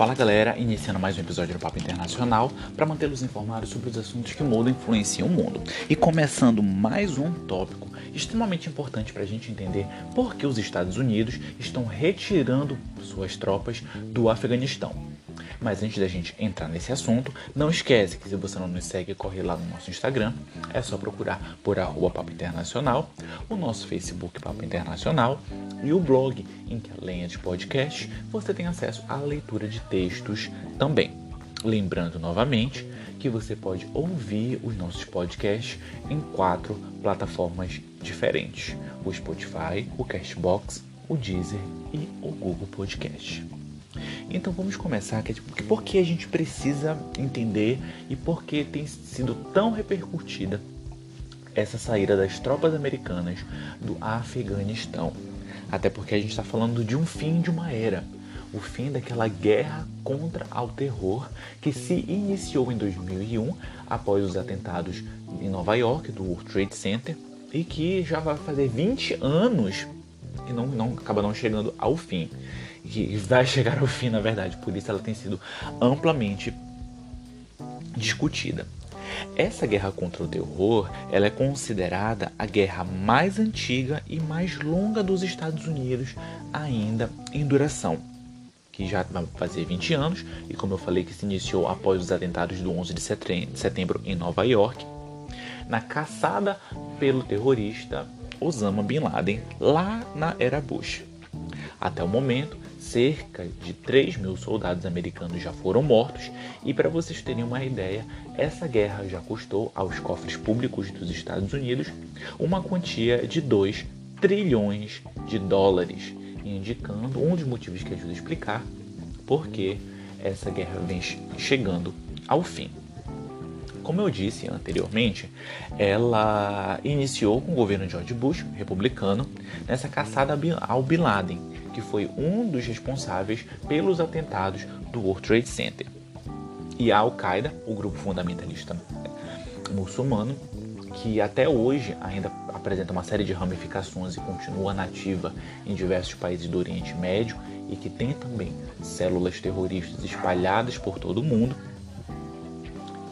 Fala galera, iniciando mais um episódio do Papo Internacional para mantê-los informados sobre os assuntos que mudam e influenciam o mundo. E começando mais um tópico extremamente importante para a gente entender por que os Estados Unidos estão retirando suas tropas do Afeganistão. Mas antes da gente entrar nesse assunto, não esquece que se você não nos segue, corre lá no nosso Instagram, é só procurar por arroba Papo Internacional, o nosso Facebook Papo Internacional e o blog, em que além de podcast, você tem acesso à leitura de textos também. Lembrando novamente que você pode ouvir os nossos podcasts em quatro plataformas diferentes: o Spotify, o Castbox, o Deezer e o Google Podcast. Então vamos começar, que é tipo, por que a gente precisa entender e por que tem sido tão repercutida essa saída das tropas americanas do Afeganistão. Até porque a gente está falando de um fim de uma era, o fim daquela guerra contra o terror que se iniciou em 2001 após os atentados em Nova York do World Trade Center e que já vai fazer 20 anos e não, não acaba não chegando ao fim que vai chegar ao fim, na verdade. Por isso ela tem sido amplamente discutida. Essa guerra contra o terror, ela é considerada a guerra mais antiga e mais longa dos Estados Unidos ainda em duração, que já vai fazer 20 anos e como eu falei que se iniciou após os atentados do 11 de setembro em Nova York, na caçada pelo terrorista Osama Bin Laden lá na era Bush. Até o momento, cerca de 3 mil soldados americanos já foram mortos, e para vocês terem uma ideia, essa guerra já custou aos cofres públicos dos Estados Unidos uma quantia de 2 trilhões de dólares, indicando um dos motivos que ajuda a explicar por que essa guerra vem chegando ao fim. Como eu disse anteriormente, ela iniciou com o governo George Bush, republicano, nessa caçada ao Bin Laden, que foi um dos responsáveis pelos atentados do World Trade Center. E a Al-Qaeda, o grupo fundamentalista muçulmano, que até hoje ainda apresenta uma série de ramificações e continua nativa em diversos países do Oriente Médio e que tem também células terroristas espalhadas por todo o mundo,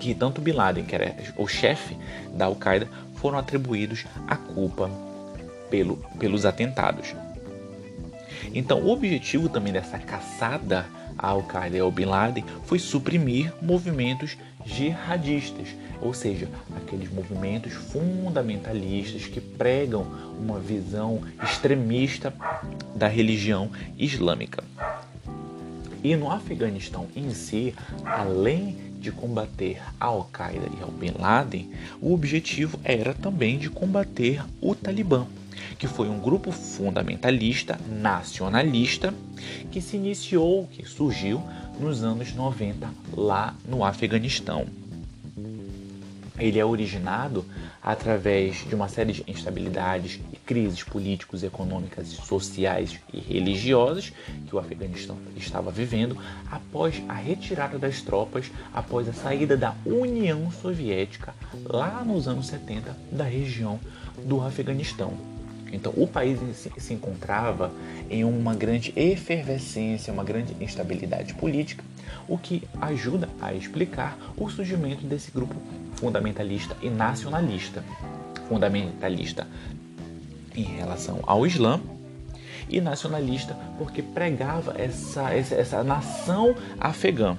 que tanto Bin Laden, que era o chefe da Al-Qaeda, foram atribuídos a culpa pelo, pelos atentados. Então, o objetivo também dessa caçada ao Al-Qaeda e ao Bin Laden foi suprimir movimentos jihadistas, ou seja, aqueles movimentos fundamentalistas que pregam uma visão extremista da religião islâmica. E no Afeganistão em si, além de combater a Al-Qaeda e ao Bin Laden, o objetivo era também de combater o Talibã que foi um grupo fundamentalista nacionalista que se iniciou, que surgiu nos anos 90 lá no Afeganistão. Ele é originado através de uma série de instabilidades e crises políticos, econômicas, sociais e religiosas que o Afeganistão estava vivendo após a retirada das tropas, após a saída da União Soviética lá nos anos 70 da região do Afeganistão. Então, o país se encontrava em uma grande efervescência, uma grande instabilidade política, o que ajuda a explicar o surgimento desse grupo fundamentalista e nacionalista. Fundamentalista em relação ao Islã e nacionalista porque pregava essa, essa, essa nação afegã.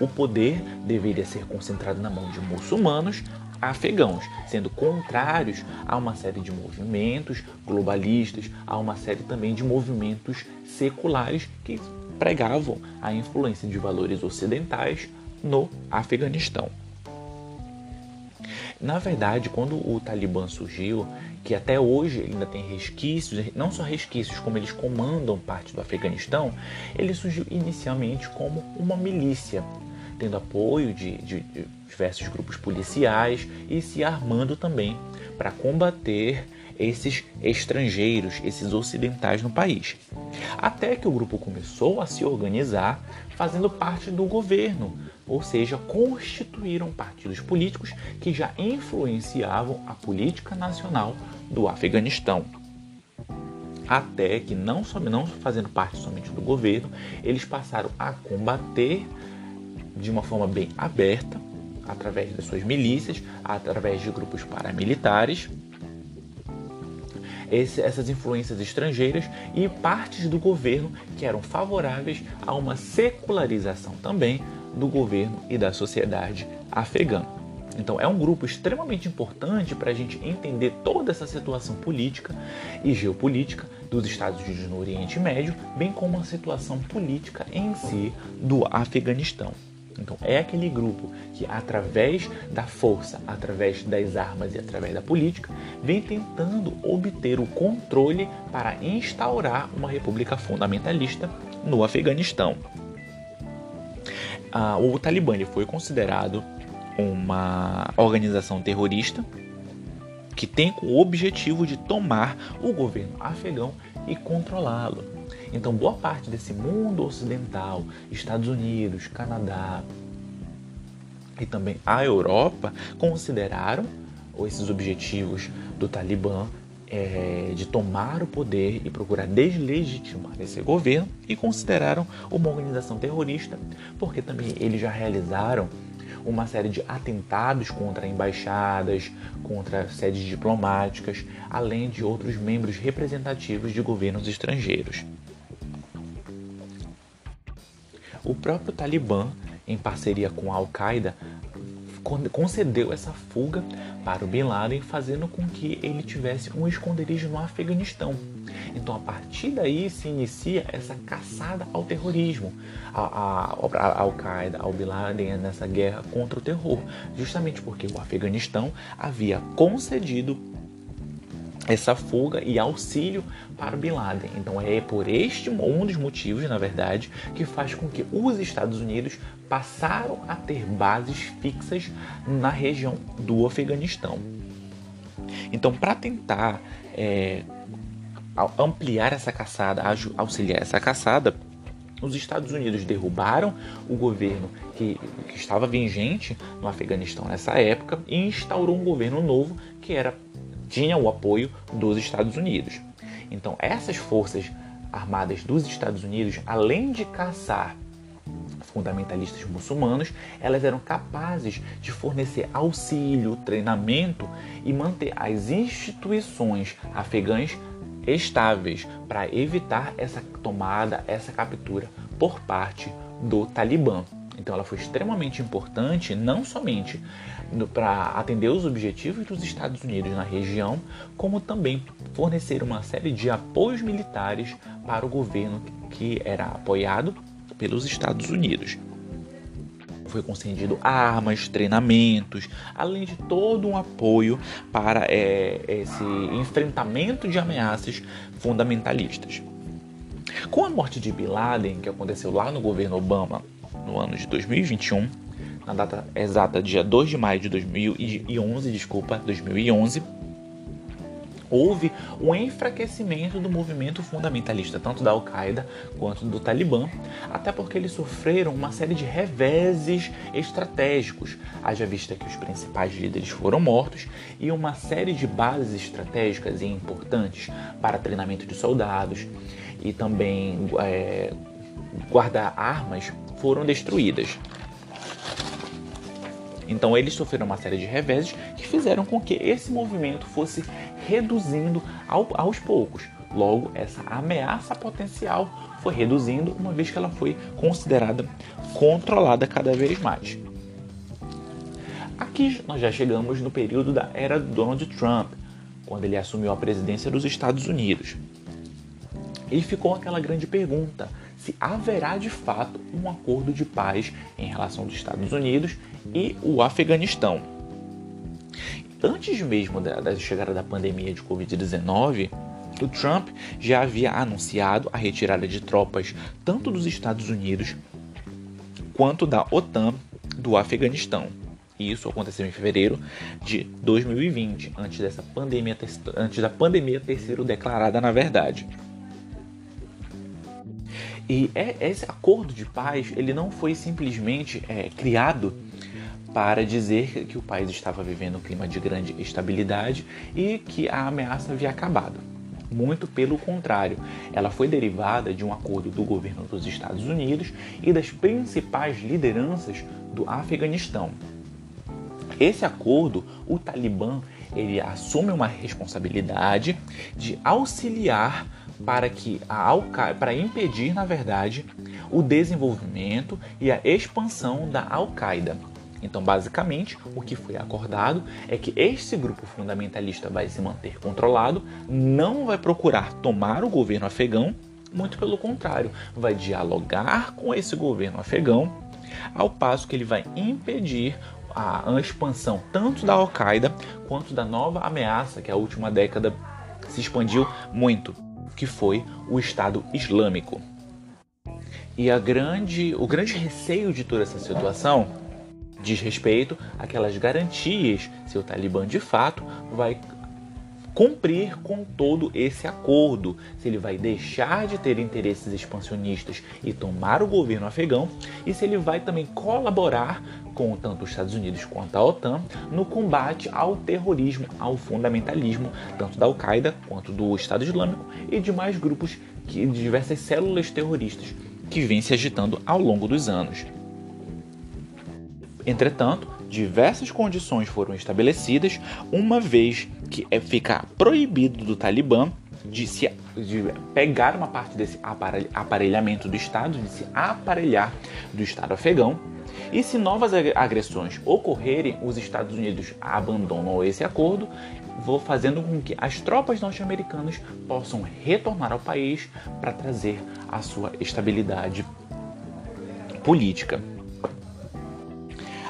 O poder deveria ser concentrado na mão de muçulmanos, afegãos, sendo contrários a uma série de movimentos globalistas, a uma série também de movimentos seculares que pregavam a influência de valores ocidentais no Afeganistão. Na verdade, quando o Talibã surgiu, que até hoje ainda tem resquícios, não só resquícios, como eles comandam parte do Afeganistão, ele surgiu inicialmente como uma milícia tendo apoio de, de, de diversos grupos policiais e se armando também para combater esses estrangeiros, esses ocidentais no país. Até que o grupo começou a se organizar fazendo parte do governo, ou seja, constituíram partidos políticos que já influenciavam a política nacional do Afeganistão. até que não, não fazendo parte somente do governo, eles passaram a combater de uma forma bem aberta, através das suas milícias, através de grupos paramilitares, esse, essas influências estrangeiras e partes do governo que eram favoráveis a uma secularização também do governo e da sociedade afegã. Então, é um grupo extremamente importante para a gente entender toda essa situação política e geopolítica dos Estados Unidos no Oriente Médio, bem como a situação política em si do Afeganistão. Então, é aquele grupo que, através da força, através das armas e através da política, vem tentando obter o controle para instaurar uma república fundamentalista no Afeganistão. Ah, o Talibã foi considerado uma organização terrorista que tem o objetivo de tomar o governo afegão e controlá-lo. Então, boa parte desse mundo ocidental, Estados Unidos, Canadá e também a Europa, consideraram esses objetivos do Talibã é, de tomar o poder e procurar deslegitimar esse governo e consideraram uma organização terrorista, porque também eles já realizaram uma série de atentados contra embaixadas, contra sedes diplomáticas, além de outros membros representativos de governos estrangeiros. O próprio Talibã, em parceria com a Al-Qaeda, concedeu essa fuga para o Bin Laden, fazendo com que ele tivesse um esconderijo no Afeganistão. Então, a partir daí se inicia essa caçada ao terrorismo, a, Al-Qaeda, ao Bin Laden nessa guerra contra o terror, justamente porque o Afeganistão havia concedido essa fuga e auxílio para Bin Laden. Então é por este um dos motivos, na verdade, que faz com que os Estados Unidos passaram a ter bases fixas na região do Afeganistão. Então, para tentar é, ampliar essa caçada, auxiliar essa caçada, os Estados Unidos derrubaram o governo que, que, estava vigente no Afeganistão nessa época e instaurou um governo novo que era tinha o apoio dos Estados Unidos. Então, essas forças armadas dos Estados Unidos, além de caçar fundamentalistas muçulmanos, elas eram capazes de fornecer auxílio, treinamento e manter as instituições afegãs estáveis para evitar essa tomada, essa captura por parte do Talibã. Então ela foi extremamente importante não somente para atender os objetivos dos Estados Unidos na região, como também fornecer uma série de apoios militares para o governo que era apoiado pelos Estados Unidos. Foi concedido armas, treinamentos, além de todo um apoio para é, esse enfrentamento de ameaças fundamentalistas. Com a morte de Bin Laden, que aconteceu lá no governo Obama no ano de 2021, na data exata dia 2 de maio de 2011, desculpa, 2011, houve um enfraquecimento do movimento fundamentalista, tanto da Al-Qaeda quanto do Talibã, até porque eles sofreram uma série de reveses estratégicos, haja vista que os principais líderes foram mortos e uma série de bases estratégicas e importantes para treinamento de soldados e também é, guardar armas foram destruídas. Então eles sofreram uma série de reveses que fizeram com que esse movimento fosse reduzindo ao, aos poucos. Logo, essa ameaça potencial foi reduzindo, uma vez que ela foi considerada controlada cada vez mais. Aqui nós já chegamos no período da era Donald Trump, quando ele assumiu a presidência dos Estados Unidos. E ficou aquela grande pergunta: se haverá de fato um acordo de paz em relação dos Estados Unidos e o Afeganistão. Antes mesmo da, da chegada da pandemia de Covid-19, o Trump já havia anunciado a retirada de tropas tanto dos Estados Unidos quanto da OTAN do Afeganistão. E isso aconteceu em fevereiro de 2020, antes dessa pandemia, antes da pandemia ter sido declarada na verdade. E é, esse acordo de paz ele não foi simplesmente é, criado para dizer que o país estava vivendo um clima de grande estabilidade e que a ameaça havia acabado. Muito pelo contrário, ela foi derivada de um acordo do governo dos Estados Unidos e das principais lideranças do Afeganistão. Esse acordo, o Talibã, ele assume uma responsabilidade de auxiliar para que a para impedir, na verdade, o desenvolvimento e a expansão da Al-Qaeda. Então, basicamente, o que foi acordado é que este grupo fundamentalista vai se manter controlado, não vai procurar tomar o governo afegão, muito pelo contrário, vai dialogar com esse governo afegão, ao passo que ele vai impedir a expansão tanto da Al-Qaeda quanto da nova ameaça que a última década se expandiu muito, que foi o Estado Islâmico. E a grande, o grande receio de toda essa situação diz respeito àquelas garantias se o Talibã de fato vai cumprir com todo esse acordo, se ele vai deixar de ter interesses expansionistas e tomar o governo afegão, e se ele vai também colaborar com tanto os Estados Unidos quanto a OTAN no combate ao terrorismo, ao fundamentalismo, tanto da Al-Qaeda quanto do Estado Islâmico e demais grupos que, de diversas células terroristas que vêm se agitando ao longo dos anos. Entretanto, diversas condições foram estabelecidas, uma vez que é ficar proibido do Talibã de, se, de pegar uma parte desse aparelhamento do Estado, de se aparelhar do Estado afegão. E se novas agressões ocorrerem, os Estados Unidos abandonam esse acordo, fazendo com que as tropas norte-americanas possam retornar ao país para trazer a sua estabilidade política.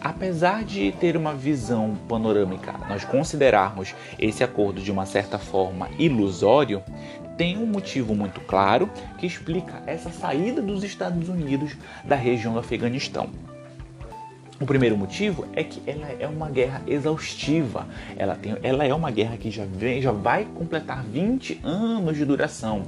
Apesar de ter uma visão panorâmica, nós considerarmos esse acordo de uma certa forma ilusório, tem um motivo muito claro que explica essa saída dos Estados Unidos da região do Afeganistão. O primeiro motivo é que ela é uma guerra exaustiva. Ela, tem, ela é uma guerra que já, vem, já vai completar 20 anos de duração,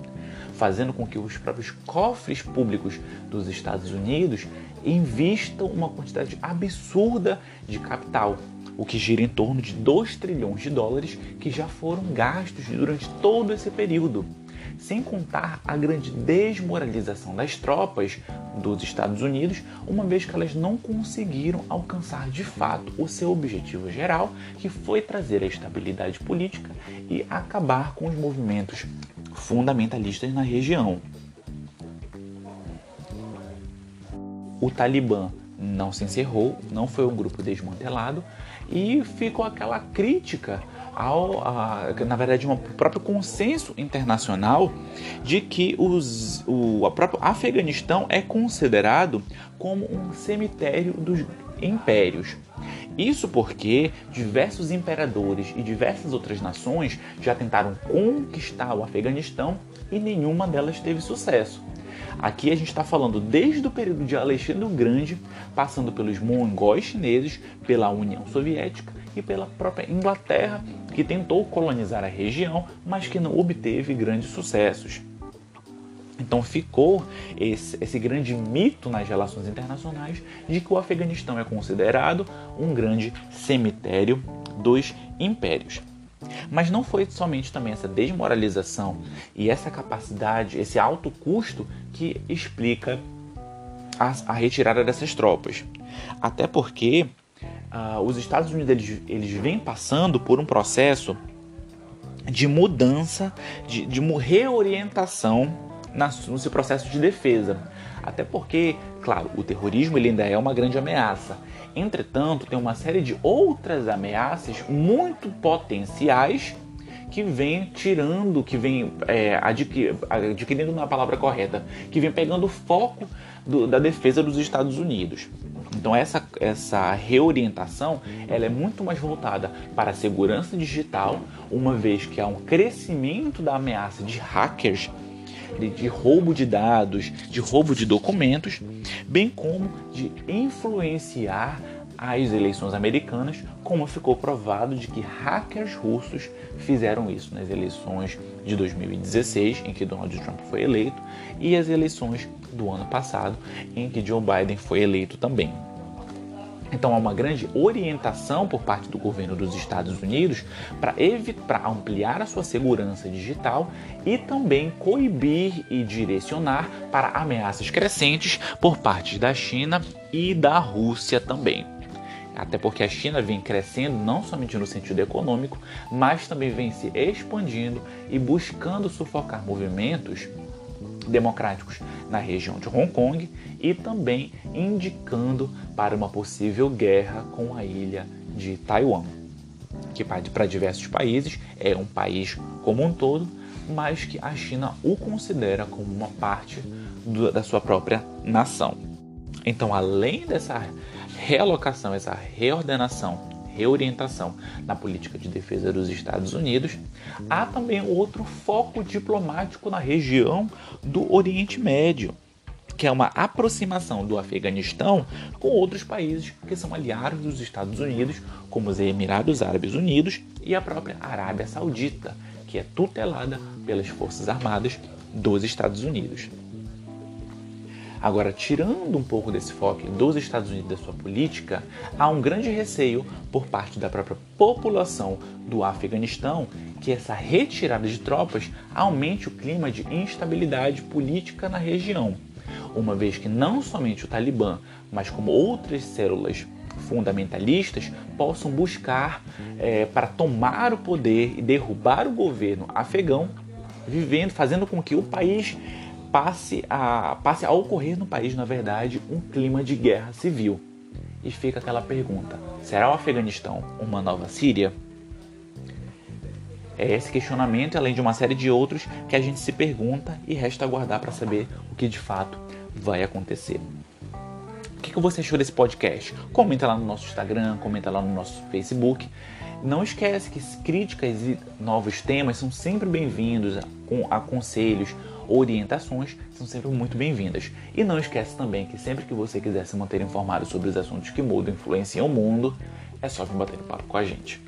fazendo com que os próprios cofres públicos dos Estados Unidos invistam uma quantidade absurda de capital, o que gira em torno de 2 trilhões de dólares que já foram gastos durante todo esse período. Sem contar a grande desmoralização das tropas dos Estados Unidos, uma vez que elas não conseguiram alcançar de fato o seu objetivo geral, que foi trazer a estabilidade política e acabar com os movimentos fundamentalistas na região. O Talibã não se encerrou, não foi um grupo desmantelado e ficou aquela crítica ao, a, na verdade, um próprio consenso internacional de que os, o próprio Afeganistão é considerado como um cemitério dos impérios. Isso porque diversos imperadores e diversas outras nações já tentaram conquistar o Afeganistão e nenhuma delas teve sucesso. Aqui a gente está falando desde o período de Alexandre o Grande, passando pelos mongóis chineses, pela União Soviética e pela própria Inglaterra, que tentou colonizar a região, mas que não obteve grandes sucessos. Então ficou esse, esse, grande mito nas relações internacionais de que o Afeganistão é considerado um grande cemitério dos impérios. Mas não foi somente também essa desmoralização e essa capacidade, esse alto custo que explica a, a retirada dessas tropas. Até porque uh, os Estados Unidos eles, eles vêm passando por um processo de mudança, de, de reorientação no seu processo de defesa. Até porque, claro, o terrorismo ele ainda é uma grande ameaça. Entretanto, tem uma série de outras ameaças muito potenciais que vem tirando, que vem é, adquirindo uma palavra correta, que vem pegando o foco do, da defesa dos Estados Unidos. Então essa, essa reorientação ela é muito mais voltada para a segurança digital, uma vez que há um crescimento da ameaça de hackers de, roubo de dados, de roubo de documentos, bem como de influenciar as eleições americanas, como ficou provado de que hackers russos fizeram isso nas eleições de 2016, em que Donald Trump foi eleito, e as eleições do ano passado, em que Joe Biden foi eleito também. Então há uma grande orientação por parte do governo dos Estados Unidos para ampliar a sua segurança digital e também coibir e direcionar para ameaças crescentes por parte da China e da Rússia também. Até porque a China vem crescendo não somente no sentido econômico, mas também vem se expandindo e buscando sufocar movimentos democráticos na região de Hong Kong e também indicando para uma possível guerra com a ilha de Taiwan, que para diversos países é um país como um todo, mas que a China o considera como uma parte do, da sua própria nação. Então, além dessa realocação, essa reordenação reorientação na política de defesa dos Estados Unidos, há também outro foco diplomático na região do Oriente Médio, que é uma aproximação do Afeganistão com outros países que são aliados dos Estados Unidos, como os Emirados Árabes Unidos e a própria Arábia Saudita, que é tutelada pelas Forças Armadas dos Estados Unidos. Agora, tirando um pouco desse foco dos Estados Unidos da sua política, há um grande receio por parte da própria população do Afeganistão que essa retirada de tropas aumente o clima de instabilidade política na região, uma vez que não somente o Talibã, mas como outras células fundamentalistas possam buscar é, para tomar o poder e derrubar o governo afegão, vivendo, fazendo com que o país passe a, passe a ocorrer no país, na verdade, um clima de guerra civil. E fica aquela pergunta: será o Afeganistão uma nova Síria? É esse questionamento, além de uma série de outros, que a gente se pergunta e resta aguardar para saber o que de fato vai acontecer. O que você achou desse podcast? Comenta lá no nosso Instagram, comenta lá no nosso Facebook. Não esquece que críticas e novos temas são sempre bem-vindos, com aconselhos, orientações são sempre muito bem-vindas. E não esquece também que sempre que você quiser se manter informado sobre os assuntos que mudam e influenciam o mundo, é só vir bater papo com a gente.